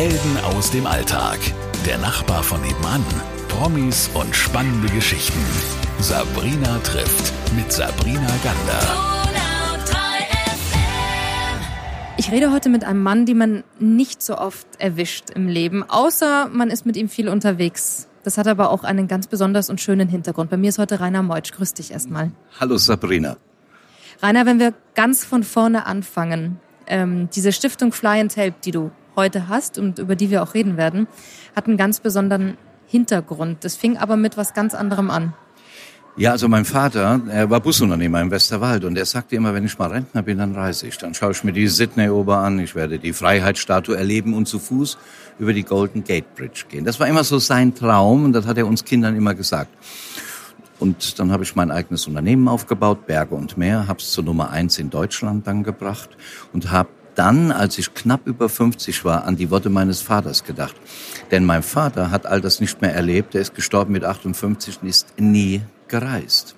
Helden aus dem Alltag. Der Nachbar von nebenan. Promis und spannende Geschichten. Sabrina trifft mit Sabrina Gander. Ich rede heute mit einem Mann, den man nicht so oft erwischt im Leben, außer man ist mit ihm viel unterwegs. Das hat aber auch einen ganz besonders und schönen Hintergrund. Bei mir ist heute Rainer Meutsch. Grüß dich erstmal. Hallo Sabrina. Rainer, wenn wir ganz von vorne anfangen, ähm, diese Stiftung Fly and Help, die du heute hast und über die wir auch reden werden, hat einen ganz besonderen Hintergrund. Das fing aber mit was ganz anderem an. Ja, also mein Vater, er war Busunternehmer im Westerwald und er sagte immer, wenn ich mal Rentner bin, dann reise ich. Dann schaue ich mir die Sydney-Ober an, ich werde die Freiheitsstatue erleben und zu Fuß über die Golden Gate Bridge gehen. Das war immer so sein Traum und das hat er uns Kindern immer gesagt. Und dann habe ich mein eigenes Unternehmen aufgebaut, Berge und Meer, habe es zur Nummer eins in Deutschland dann gebracht und habe dann, als ich knapp über 50 war, an die Worte meines Vaters gedacht. Denn mein Vater hat all das nicht mehr erlebt. Er ist gestorben mit 58 und ist nie gereist.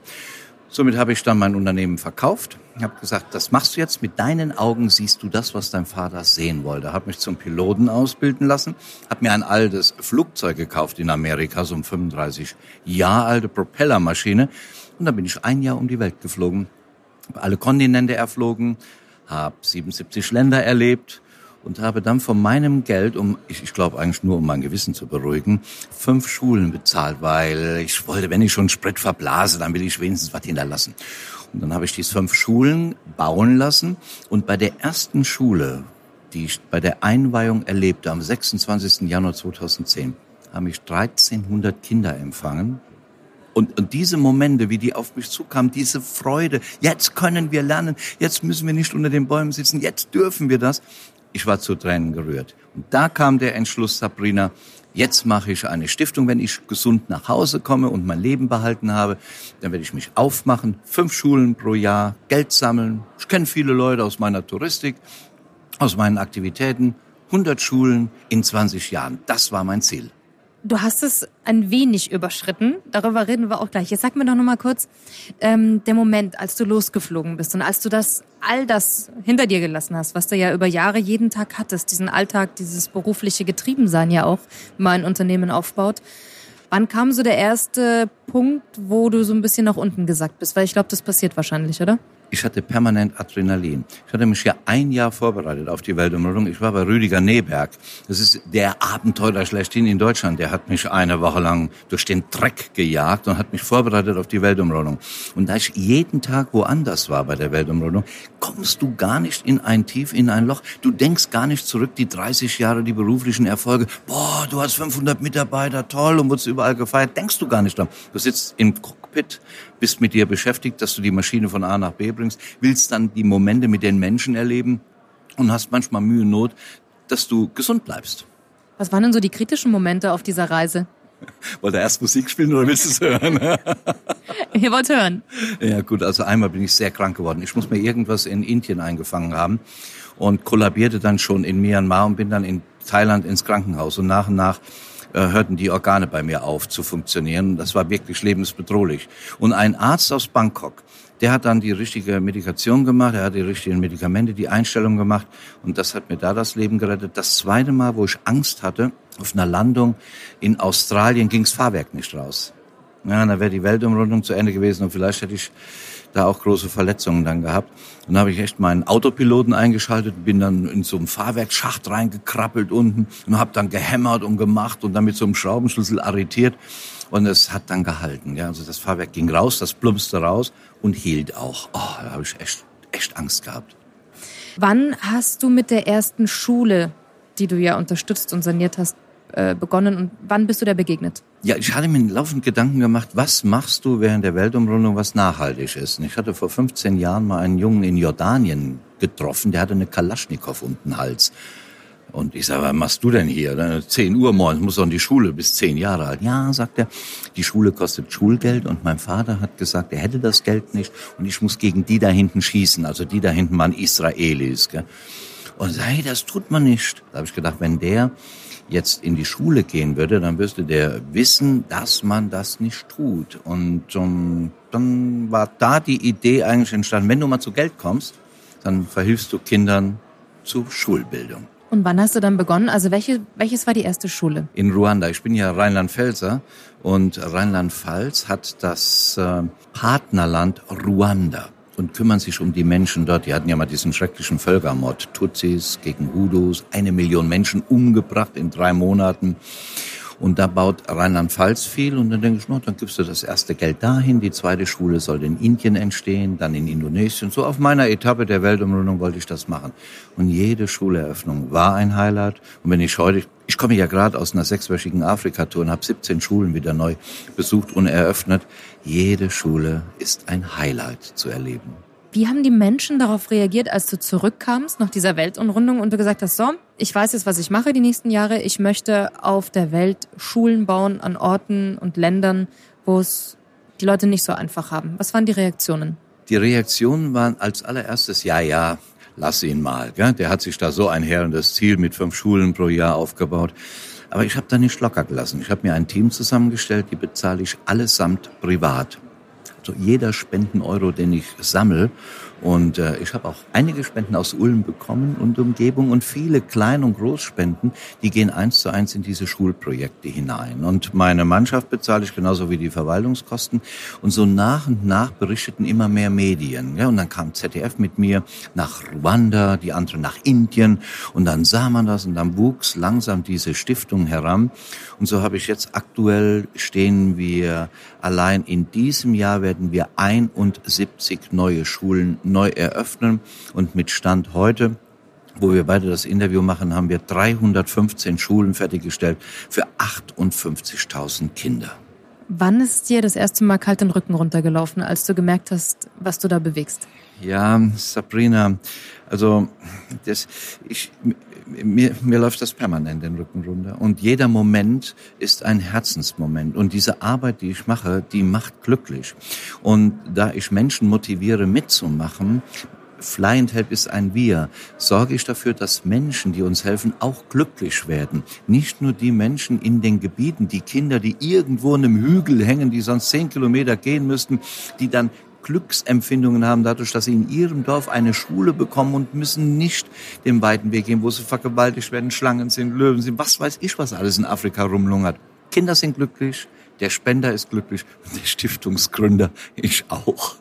Somit habe ich dann mein Unternehmen verkauft. Ich habe gesagt, das machst du jetzt mit deinen Augen, siehst du das, was dein Vater sehen wollte. Habe mich zum Piloten ausbilden lassen, habe mir ein altes Flugzeug gekauft in Amerika, so eine 35 Jahre alte Propellermaschine. Und dann bin ich ein Jahr um die Welt geflogen, alle Kontinente erflogen, habe 77 Länder erlebt und habe dann von meinem Geld, um ich, ich glaube eigentlich nur um mein Gewissen zu beruhigen, fünf Schulen bezahlt, weil ich wollte, wenn ich schon Sprit verblase, dann will ich wenigstens was hinterlassen. Und dann habe ich diese fünf Schulen bauen lassen und bei der ersten Schule, die ich bei der Einweihung erlebte am 26. Januar 2010, haben mich 1300 Kinder empfangen und, und diese Momente, wie die auf mich zukamen, diese Freude, jetzt können wir lernen, jetzt müssen wir nicht unter den Bäumen sitzen, jetzt dürfen wir das. Ich war zu Tränen gerührt. Und da kam der Entschluss, Sabrina, jetzt mache ich eine Stiftung. Wenn ich gesund nach Hause komme und mein Leben behalten habe, dann werde ich mich aufmachen, fünf Schulen pro Jahr, Geld sammeln. Ich kenne viele Leute aus meiner Touristik, aus meinen Aktivitäten. 100 Schulen in 20 Jahren. Das war mein Ziel. Du hast es ein wenig überschritten. Darüber reden wir auch gleich. Jetzt sag mir doch noch mal kurz ähm, der Moment, als du losgeflogen bist und als du das all das hinter dir gelassen hast, was du ja über Jahre jeden Tag hattest, diesen Alltag, dieses berufliche Getriebensein ja auch, wenn man ein Unternehmen aufbaut. Wann kam so der erste Punkt, wo du so ein bisschen nach unten gesagt bist? Weil ich glaube, das passiert wahrscheinlich, oder? Ich hatte permanent Adrenalin. Ich hatte mich ja ein Jahr vorbereitet auf die Weltumrundung. Ich war bei Rüdiger Neberg. Das ist der Abenteurer schlechthin in Deutschland. Der hat mich eine Woche lang durch den Dreck gejagt und hat mich vorbereitet auf die Weltumrundung. Und da ich jeden Tag woanders war bei der Weltumrundung, kommst du gar nicht in ein Tief, in ein Loch. Du denkst gar nicht zurück, die 30 Jahre, die beruflichen Erfolge. Boah, du hast 500 Mitarbeiter, toll, und wurdest überall gefeiert. Denkst du gar nicht dran. Du sitzt im Cockpit, bist mit dir beschäftigt, dass du die Maschine von A nach B bringst, willst dann die Momente mit den Menschen erleben und hast manchmal Mühe und Not, dass du gesund bleibst. Was waren denn so die kritischen Momente auf dieser Reise? Wollt ihr erst Musik spielen oder willst du es hören? Ihr wollt hören. Ja gut, also einmal bin ich sehr krank geworden. Ich muss mir irgendwas in Indien eingefangen haben und kollabierte dann schon in Myanmar und bin dann in Thailand ins Krankenhaus. Und nach und nach hörten die Organe bei mir auf zu funktionieren. Das war wirklich lebensbedrohlich. Und ein Arzt aus Bangkok, der hat dann die richtige Medikation gemacht, er hat die richtigen Medikamente, die Einstellung gemacht und das hat mir da das Leben gerettet. Das zweite Mal, wo ich Angst hatte, auf einer Landung in Australien ging's Fahrwerk nicht raus. Ja, da wäre die Weltumrundung zu Ende gewesen und vielleicht hätte ich da auch große Verletzungen dann gehabt. Dann habe ich echt meinen Autopiloten eingeschaltet, bin dann in so einem Fahrwerksschacht reingekrabbelt unten und habe dann gehämmert und gemacht und dann mit so einem Schraubenschlüssel arretiert. Und es hat dann gehalten. Ja, also das Fahrwerk ging raus, das plumpste raus und hielt auch. Oh, da habe ich echt, echt Angst gehabt. Wann hast du mit der ersten Schule, die du ja unterstützt und saniert hast, äh, begonnen und wann bist du da begegnet? Ja, ich hatte mir laufend Gedanken gemacht, was machst du während der Weltumrundung, was nachhaltig ist. Und ich hatte vor 15 Jahren mal einen Jungen in Jordanien getroffen, der hatte eine Kalaschnikow um Hals. Und ich sage, was machst du denn hier? 10 Uhr morgens, muss doch in die Schule, bis 10 Jahre alt. Ja, sagt er, die Schule kostet Schulgeld und mein Vater hat gesagt, er hätte das Geld nicht und ich muss gegen die da hinten schießen. Also die da hinten waren Israelis. Gell? Und hey, das tut man nicht. Da habe ich gedacht, wenn der jetzt in die Schule gehen würde, dann müsste der wissen, dass man das nicht tut. Und um, dann war da die Idee eigentlich entstanden, wenn du mal zu Geld kommst, dann verhilfst du Kindern zu Schulbildung. Und wann hast du dann begonnen? Also welche, welches war die erste Schule? In Ruanda. Ich bin ja Rheinland-Pfälzer und Rheinland-Pfalz hat das äh, Partnerland Ruanda und kümmern sich um die Menschen dort. Die hatten ja mal diesen schrecklichen Völkermord. Tutsis gegen Hudus, eine Million Menschen umgebracht in drei Monaten. Und da baut Rheinland-Pfalz viel. Und dann denke ich, no, dann gibst du das erste Geld dahin. Die zweite Schule soll in Indien entstehen, dann in Indonesien. So auf meiner Etappe der Weltumrundung wollte ich das machen. Und jede Schuleröffnung war ein Highlight. Und wenn ich heute, ich komme ja gerade aus einer sechswöchigen Afrika-Tour und habe 17 Schulen wieder neu besucht und eröffnet. Jede Schule ist ein Highlight zu erleben. Wie haben die Menschen darauf reagiert, als du zurückkamst nach dieser Weltumrundung und du gesagt hast, so, ich weiß jetzt, was ich mache die nächsten Jahre. Ich möchte auf der Welt Schulen bauen an Orten und Ländern, wo es die Leute nicht so einfach haben. Was waren die Reaktionen? Die Reaktionen waren als allererstes, ja, ja, lass ihn mal. Gell? Der hat sich da so ein herrendes Ziel mit fünf Schulen pro Jahr aufgebaut. Aber ich habe da nicht locker gelassen. Ich habe mir ein Team zusammengestellt, die bezahle ich allesamt privat. Also jeder Spenden-Euro, den ich sammel. Und äh, ich habe auch einige Spenden aus Ulm bekommen und Umgebung und viele Klein- und Großspenden, die gehen eins zu eins in diese Schulprojekte hinein. Und meine Mannschaft bezahle ich genauso wie die Verwaltungskosten. Und so nach und nach berichteten immer mehr Medien. Ja, und dann kam ZDF mit mir nach Ruanda, die anderen nach Indien. Und dann sah man das und dann wuchs langsam diese Stiftung heran. Und so habe ich jetzt aktuell stehen wir allein in diesem Jahr werden wir 71 neue Schulen neu eröffnen. Und mit Stand heute wo wir beide das Interview machen, haben wir 315 Schulen fertiggestellt für 58.000 Kinder. Wann ist dir das erste Mal kalt den Rücken runtergelaufen, als du gemerkt hast, was du da bewegst? Ja, Sabrina, also das, ich, mir, mir läuft das permanent den Rücken runter. Und jeder Moment ist ein Herzensmoment. Und diese Arbeit, die ich mache, die macht glücklich. Und da ich Menschen motiviere, mitzumachen, Fly and Help ist ein Wir, sorge ich dafür, dass Menschen, die uns helfen, auch glücklich werden. Nicht nur die Menschen in den Gebieten, die Kinder, die irgendwo in einem Hügel hängen, die sonst zehn Kilometer gehen müssten, die dann Glücksempfindungen haben dadurch, dass sie in ihrem Dorf eine Schule bekommen und müssen nicht den weiten Weg gehen, wo sie vergewaltigt werden, Schlangen sind, Löwen sind, was weiß ich, was alles in Afrika rumlungert. Kinder sind glücklich, der Spender ist glücklich und der Stiftungsgründer, ich auch.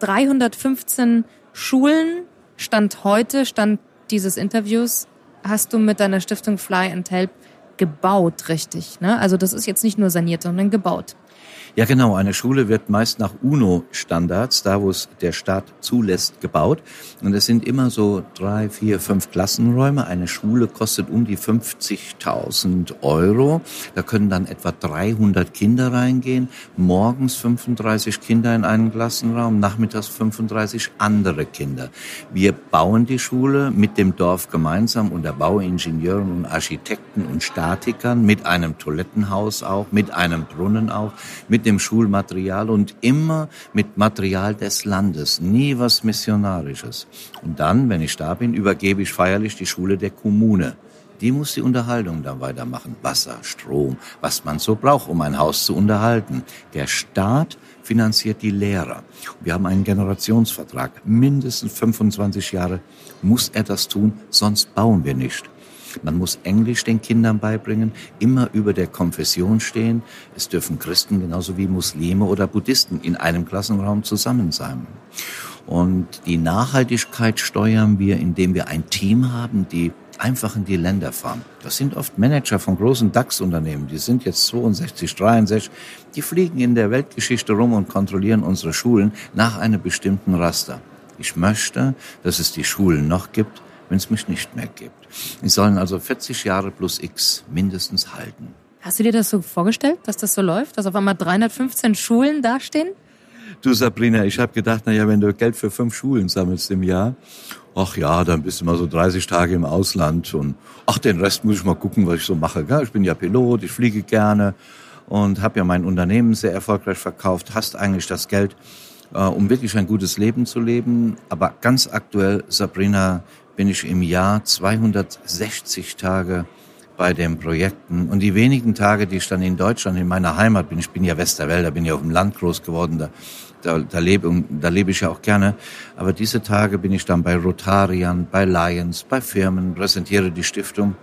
315 Schulen, Stand heute, Stand dieses Interviews, hast du mit deiner Stiftung Fly and Help gebaut, richtig? Ne? Also das ist jetzt nicht nur saniert, sondern gebaut. Ja, genau. Eine Schule wird meist nach UNO-Standards, da wo es der Staat zulässt, gebaut. Und es sind immer so drei, vier, fünf Klassenräume. Eine Schule kostet um die 50.000 Euro. Da können dann etwa 300 Kinder reingehen. Morgens 35 Kinder in einen Klassenraum, nachmittags 35 andere Kinder. Wir bauen die Schule mit dem Dorf gemeinsam unter Bauingenieuren und Architekten und Statikern, mit einem Toilettenhaus auch, mit einem Brunnen auch, mit mit dem Schulmaterial und immer mit Material des Landes, nie was Missionarisches. Und dann, wenn ich da bin, übergebe ich feierlich die Schule der Kommune. Die muss die Unterhaltung dann weitermachen. Wasser, Strom, was man so braucht, um ein Haus zu unterhalten. Der Staat finanziert die Lehrer. Wir haben einen Generationsvertrag. Mindestens 25 Jahre muss er das tun, sonst bauen wir nicht. Man muss Englisch den Kindern beibringen, immer über der Konfession stehen. Es dürfen Christen genauso wie Muslime oder Buddhisten in einem Klassenraum zusammen sein. Und die Nachhaltigkeit steuern wir, indem wir ein Team haben, die einfach in die Länder fahren. Das sind oft Manager von großen DAX-Unternehmen. Die sind jetzt 62, 63. Die fliegen in der Weltgeschichte rum und kontrollieren unsere Schulen nach einem bestimmten Raster. Ich möchte, dass es die Schulen noch gibt, wenn es mich nicht mehr gibt. Die sollen also 40 Jahre plus X mindestens halten. Hast du dir das so vorgestellt, dass das so läuft, dass auf einmal 315 Schulen dastehen? Du Sabrina, ich habe gedacht, na ja, wenn du Geld für fünf Schulen sammelst im Jahr, ach ja, dann bist du mal so 30 Tage im Ausland und ach, den Rest muss ich mal gucken, was ich so mache. Gell? Ich bin ja Pilot, ich fliege gerne und habe ja mein Unternehmen sehr erfolgreich verkauft. Hast eigentlich das Geld, äh, um wirklich ein gutes Leben zu leben. Aber ganz aktuell, Sabrina, bin ich im Jahr 260 Tage bei den Projekten. Und die wenigen Tage, die ich dann in Deutschland, in meiner Heimat bin, ich bin ja Westerwälder, bin ja auf dem Land groß geworden, da, da, da, lebe, da lebe ich ja auch gerne. Aber diese Tage bin ich dann bei Rotariern, bei Lions, bei Firmen, präsentiere die Stiftung.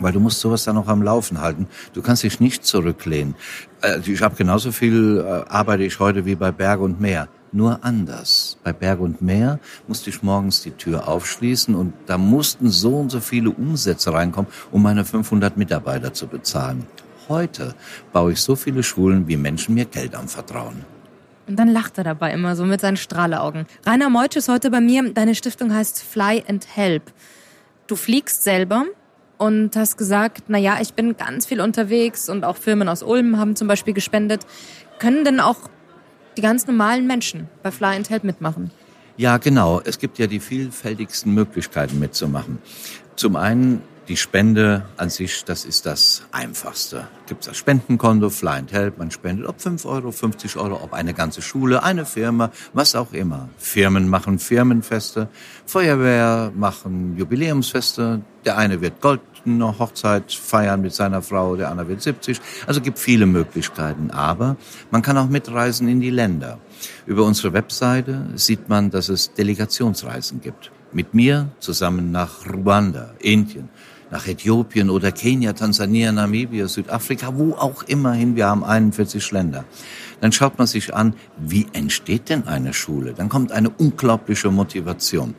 Weil du musst sowas dann auch am Laufen halten. Du kannst dich nicht zurücklehnen. Äh, ich habe genauso viel, äh, arbeite ich heute wie bei Berg und Meer nur anders. Bei Berg und Meer musste ich morgens die Tür aufschließen und da mussten so und so viele Umsätze reinkommen, um meine 500 Mitarbeiter zu bezahlen. Heute baue ich so viele Schulen, wie Menschen mir Geld anvertrauen. Und dann lacht er dabei immer so mit seinen Strahleaugen. Rainer Meutsch ist heute bei mir. Deine Stiftung heißt Fly and Help. Du fliegst selber und hast gesagt, na ja, ich bin ganz viel unterwegs und auch Firmen aus Ulm haben zum Beispiel gespendet. Können denn auch die ganz normalen Menschen bei Fly and Help mitmachen? Ja, genau. Es gibt ja die vielfältigsten Möglichkeiten mitzumachen. Zum einen die Spende an sich, das ist das Einfachste. Gibt das Spendenkonto, Fly and Help, man spendet ob 5 Euro, 50 Euro, ob eine ganze Schule, eine Firma, was auch immer. Firmen machen Firmenfeste, Feuerwehr machen Jubiläumsfeste, der eine wird goldene Hochzeit feiern mit seiner Frau, der andere wird 70. Also gibt viele Möglichkeiten, aber man kann auch mitreisen in die Länder. Über unsere Webseite sieht man, dass es Delegationsreisen gibt. Mit mir zusammen nach Ruanda, Indien, nach Äthiopien oder Kenia, Tansania, Namibia, Südafrika, wo auch immer hin. Wir haben 41 Länder. Dann schaut man sich an, wie entsteht denn eine Schule? Dann kommt eine unglaubliche Motivation.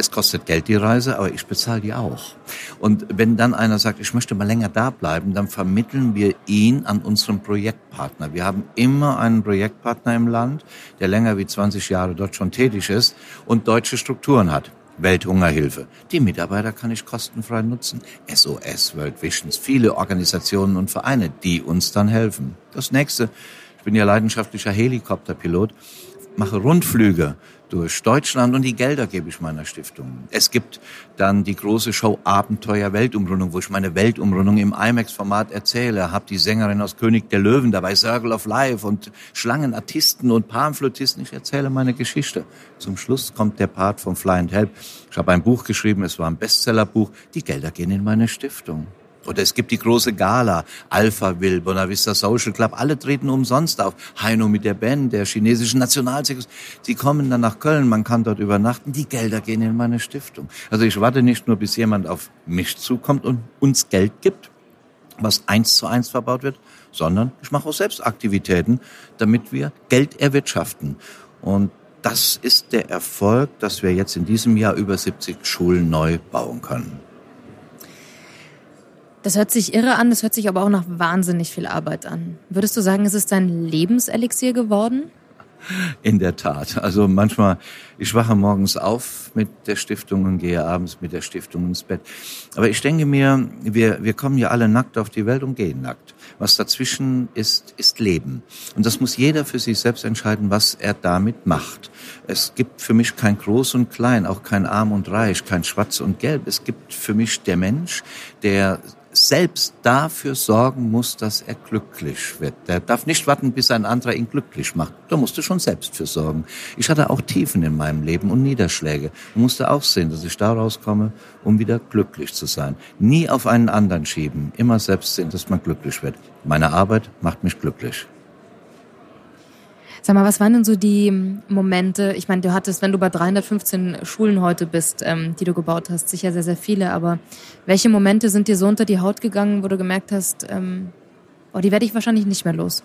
Es kostet Geld die Reise, aber ich bezahle die auch. Und wenn dann einer sagt, ich möchte mal länger da bleiben, dann vermitteln wir ihn an unseren Projektpartner. Wir haben immer einen Projektpartner im Land, der länger wie 20 Jahre dort schon tätig ist und deutsche Strukturen hat. Welthungerhilfe. Die Mitarbeiter kann ich kostenfrei nutzen. SOS, World Visions, viele Organisationen und Vereine, die uns dann helfen. Das nächste, ich bin ja leidenschaftlicher Helikopterpilot, mache Rundflüge durch Deutschland und die Gelder gebe ich meiner Stiftung. Es gibt dann die große Show Abenteuer Weltumrundung, wo ich meine Weltumrundung im IMAX-Format erzähle, habe die Sängerin aus König der Löwen dabei, Circle of Life und Schlangenartisten und Panflötisten. Ich erzähle meine Geschichte. Zum Schluss kommt der Part von Fly and Help. Ich habe ein Buch geschrieben, es war ein Bestsellerbuch. Die Gelder gehen in meine Stiftung. Oder es gibt die große Gala, Alpha Will, Bonavista Social Club, alle treten umsonst auf. Heino mit der Band, der chinesischen Nationalzirkus. Sie kommen dann nach Köln, man kann dort übernachten, die Gelder gehen in meine Stiftung. Also ich warte nicht nur, bis jemand auf mich zukommt und uns Geld gibt, was eins zu eins verbaut wird, sondern ich mache auch selbst Aktivitäten, damit wir Geld erwirtschaften. Und das ist der Erfolg, dass wir jetzt in diesem Jahr über 70 Schulen neu bauen können. Das hört sich irre an, das hört sich aber auch nach wahnsinnig viel Arbeit an. Würdest du sagen, es ist dein Lebenselixier geworden? In der Tat. Also manchmal, ich wache morgens auf mit der Stiftung und gehe abends mit der Stiftung ins Bett. Aber ich denke mir, wir, wir kommen ja alle nackt auf die Welt und gehen nackt. Was dazwischen ist, ist Leben. Und das muss jeder für sich selbst entscheiden, was er damit macht. Es gibt für mich kein Groß und Klein, auch kein Arm und Reich, kein Schwarz und Gelb. Es gibt für mich der Mensch, der selbst dafür sorgen muss, dass er glücklich wird. Der darf nicht warten, bis ein anderer ihn glücklich macht. Da musst du schon selbst für sorgen. Ich hatte auch Tiefen in meinem Leben und Niederschläge und musste auch sehen, dass ich da rauskomme, um wieder glücklich zu sein. Nie auf einen anderen schieben, immer selbst sehen, dass man glücklich wird. Meine Arbeit macht mich glücklich. Sag mal, was waren denn so die Momente? Ich meine, du hattest, wenn du bei 315 Schulen heute bist, ähm, die du gebaut hast, sicher sehr, sehr viele, aber welche Momente sind dir so unter die Haut gegangen, wo du gemerkt hast, ähm, oh, die werde ich wahrscheinlich nicht mehr los?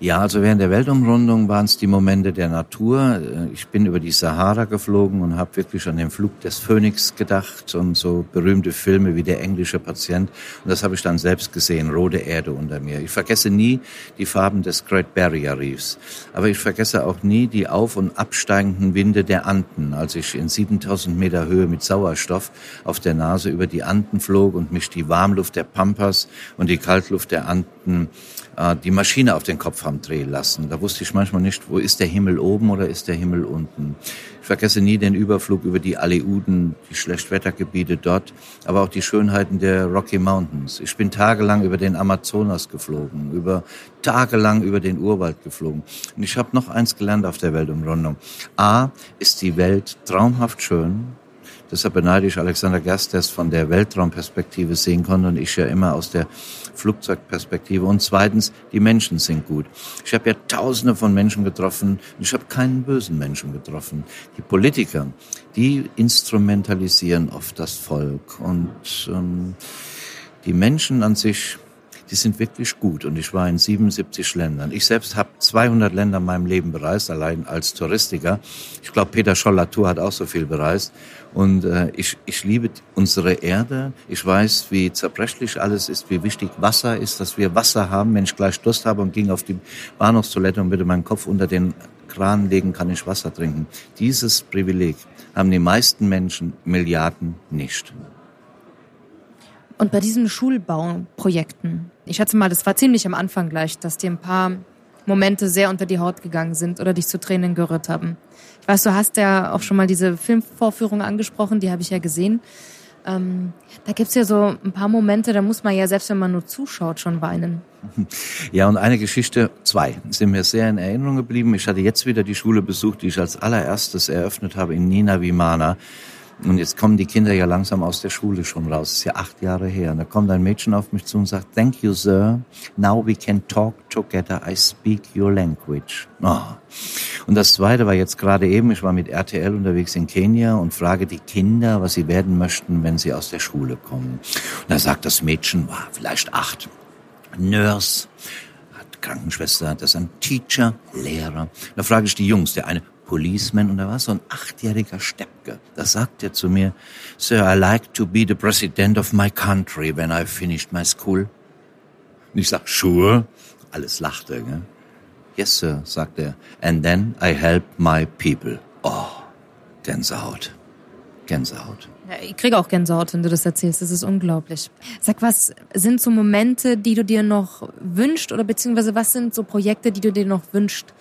Ja, also während der Weltumrundung waren es die Momente der Natur. Ich bin über die Sahara geflogen und habe wirklich an den Flug des Phönix gedacht und so berühmte Filme wie Der englische Patient. Und das habe ich dann selbst gesehen, rote Erde unter mir. Ich vergesse nie die Farben des Great Barrier Reefs. Aber ich vergesse auch nie die auf- und absteigenden Winde der Anden, als ich in 7000 Meter Höhe mit Sauerstoff auf der Nase über die Anden flog und mich die Warmluft der Pampas und die Kaltluft der Anden äh, die Maschine auf den Kopf haben drehen lassen. Da wusste ich manchmal nicht, wo ist der Himmel oben oder ist der Himmel unten. Ich vergesse nie den Überflug über die Aleuten, die Schlechtwettergebiete dort, aber auch die Schönheiten der Rocky Mountains. Ich bin tagelang über den Amazonas geflogen, über tagelang über den Urwald geflogen. Und ich habe noch eins gelernt auf der Weltumrundung. A ist die Welt traumhaft schön, Deshalb beneide ich Alexander Gerst, der es von der Weltraumperspektive sehen konnte und ich ja immer aus der Flugzeugperspektive. Und zweitens, die Menschen sind gut. Ich habe ja tausende von Menschen getroffen ich habe keinen bösen Menschen getroffen. Die Politiker, die instrumentalisieren oft das Volk und ähm, die Menschen an sich, die sind wirklich gut. Und ich war in 77 Ländern. Ich selbst habe 200 Länder in meinem Leben bereist, allein als Touristiker. Ich glaube, Peter Scholl-Latour hat auch so viel bereist. Und äh, ich, ich liebe unsere Erde. Ich weiß, wie zerbrechlich alles ist, wie wichtig Wasser ist, dass wir Wasser haben. Wenn ich gleich Durst habe und ging auf die Bahnhofstoilette und würde meinen Kopf unter den Kran legen, kann ich Wasser trinken. Dieses Privileg haben die meisten Menschen, Milliarden, nicht. Und bei diesen Schulbauprojekten, ich schätze mal, das war ziemlich am Anfang gleich, dass dir ein paar Momente sehr unter die Haut gegangen sind oder dich zu Tränen gerührt haben. Ich weiß, du hast ja auch schon mal diese Filmvorführung angesprochen, die habe ich ja gesehen. Ähm, da gibt's ja so ein paar Momente, da muss man ja, selbst wenn man nur zuschaut, schon weinen. Ja, und eine Geschichte, zwei, sind mir sehr in Erinnerung geblieben. Ich hatte jetzt wieder die Schule besucht, die ich als allererstes eröffnet habe in Nina Vimana. Und jetzt kommen die Kinder ja langsam aus der Schule schon raus. Das ist ja acht Jahre her. Und da kommt ein Mädchen auf mich zu und sagt, Thank you, sir. Now we can talk together. I speak your language. Oh. Und das zweite war jetzt gerade eben, ich war mit RTL unterwegs in Kenia und frage die Kinder, was sie werden möchten, wenn sie aus der Schule kommen. Und da sagt das Mädchen, war vielleicht acht. Nurse, Krankenschwester, das ist ein Teacher, Lehrer. Da frage ich die Jungs, der eine, Policeman und da war so ein achtjähriger Steppke. Da sagt er zu mir, Sir, I like to be the president of my country when I finished my school. Und ich sag, sure. Alles lachte, gell? Yes, Sir, sagt er. And then I help my people. Oh, Gänsehaut. Gänsehaut. Ja, ich kriege auch Gänsehaut, wenn du das erzählst. Das ist unglaublich. Sag, was sind so Momente, die du dir noch wünscht oder beziehungsweise was sind so Projekte, die du dir noch wünscht,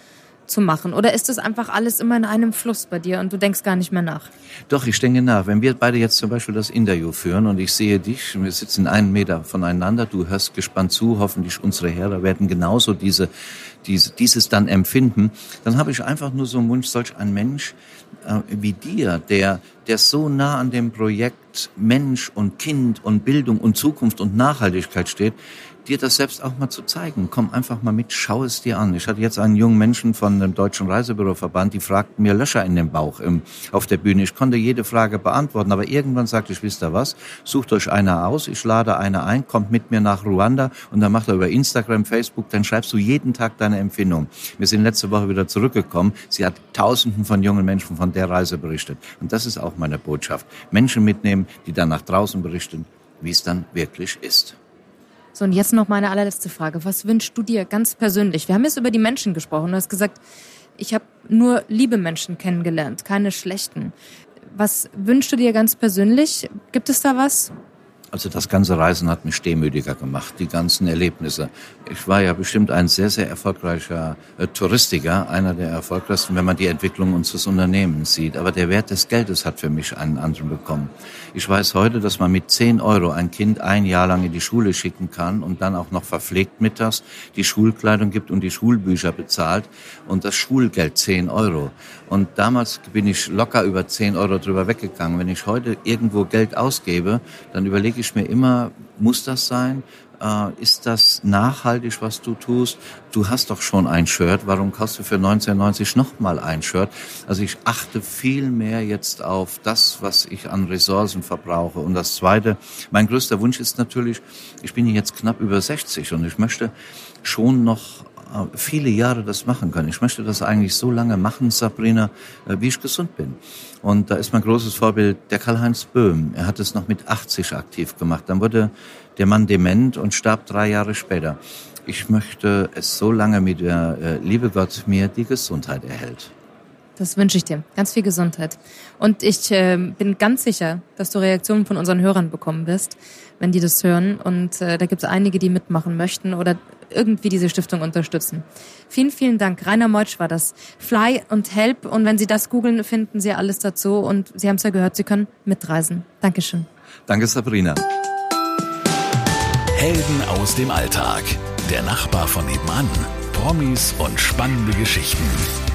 zu machen? Oder ist das einfach alles immer in einem Fluss bei dir und du denkst gar nicht mehr nach? Doch, ich denke nach. Wenn wir beide jetzt zum Beispiel das Interview führen und ich sehe dich, wir sitzen einen Meter voneinander, du hörst gespannt zu, hoffentlich unsere Hörer werden genauso diese, diese, dieses dann empfinden, dann habe ich einfach nur so einen Wunsch, solch ein Mensch äh, wie dir, der, der so nah an dem Projekt Mensch und Kind und Bildung und Zukunft und Nachhaltigkeit steht, dir das selbst auch mal zu zeigen. Komm einfach mal mit, schau es dir an. Ich hatte jetzt einen jungen Menschen von dem Deutschen Reisebüroverband, die fragten mir Löcher in den Bauch im, auf der Bühne. Ich konnte jede Frage beantworten, aber irgendwann sagte ich, wisst ihr was, sucht euch einer aus, ich lade eine ein, kommt mit mir nach Ruanda und dann macht er über Instagram, Facebook, dann schreibst du jeden Tag deine Empfindung. Wir sind letzte Woche wieder zurückgekommen. Sie hat tausenden von jungen Menschen von der Reise berichtet. Und das ist auch meine Botschaft. Menschen mitnehmen, die dann nach draußen berichten, wie es dann wirklich ist. So, und jetzt noch meine allerletzte Frage. Was wünschst du dir ganz persönlich? Wir haben jetzt über die Menschen gesprochen. Du hast gesagt, ich habe nur liebe Menschen kennengelernt, keine schlechten. Was wünschst du dir ganz persönlich? Gibt es da was? Also das ganze Reisen hat mich demütiger gemacht, die ganzen Erlebnisse. Ich war ja bestimmt ein sehr, sehr erfolgreicher äh, Touristiker, einer der erfolgreichsten, wenn man die Entwicklung unseres Unternehmens sieht. Aber der Wert des Geldes hat für mich einen anderen bekommen. Ich weiß heute, dass man mit 10 Euro ein Kind ein Jahr lang in die Schule schicken kann und dann auch noch verpflegt mittags die Schulkleidung gibt und die Schulbücher bezahlt und das Schulgeld 10 Euro. Und damals bin ich locker über 10 Euro drüber weggegangen. Wenn ich heute irgendwo Geld ausgebe, dann überlege ich mir immer, muss das sein? Äh, ist das nachhaltig, was du tust? Du hast doch schon ein Shirt, warum kaufst du für 1990 nochmal ein Shirt? Also ich achte viel mehr jetzt auf das, was ich an Ressourcen verbrauche. Und das Zweite, mein größter Wunsch ist natürlich, ich bin jetzt knapp über 60 und ich möchte schon noch viele Jahre das machen können. Ich möchte das eigentlich so lange machen, Sabrina, äh, wie ich gesund bin. Und da ist mein großes Vorbild der Karl-Heinz Böhm. Er hat es noch mit 80 aktiv gemacht. Dann wurde der Mann dement und starb drei Jahre später. Ich möchte es so lange mit der äh, liebe Gott mir die Gesundheit erhält. Das wünsche ich dir. Ganz viel Gesundheit. Und ich äh, bin ganz sicher, dass du Reaktionen von unseren Hörern bekommen wirst, wenn die das hören. Und äh, da gibt es einige, die mitmachen möchten oder irgendwie diese Stiftung unterstützen. Vielen, vielen Dank. Rainer Meutsch war das. Fly und Help. Und wenn Sie das googeln, finden Sie alles dazu. Und Sie haben es ja gehört, Sie können mitreisen. Dankeschön. Danke, Sabrina. Helden aus dem Alltag. Der Nachbar von nebenan. Promis und spannende Geschichten.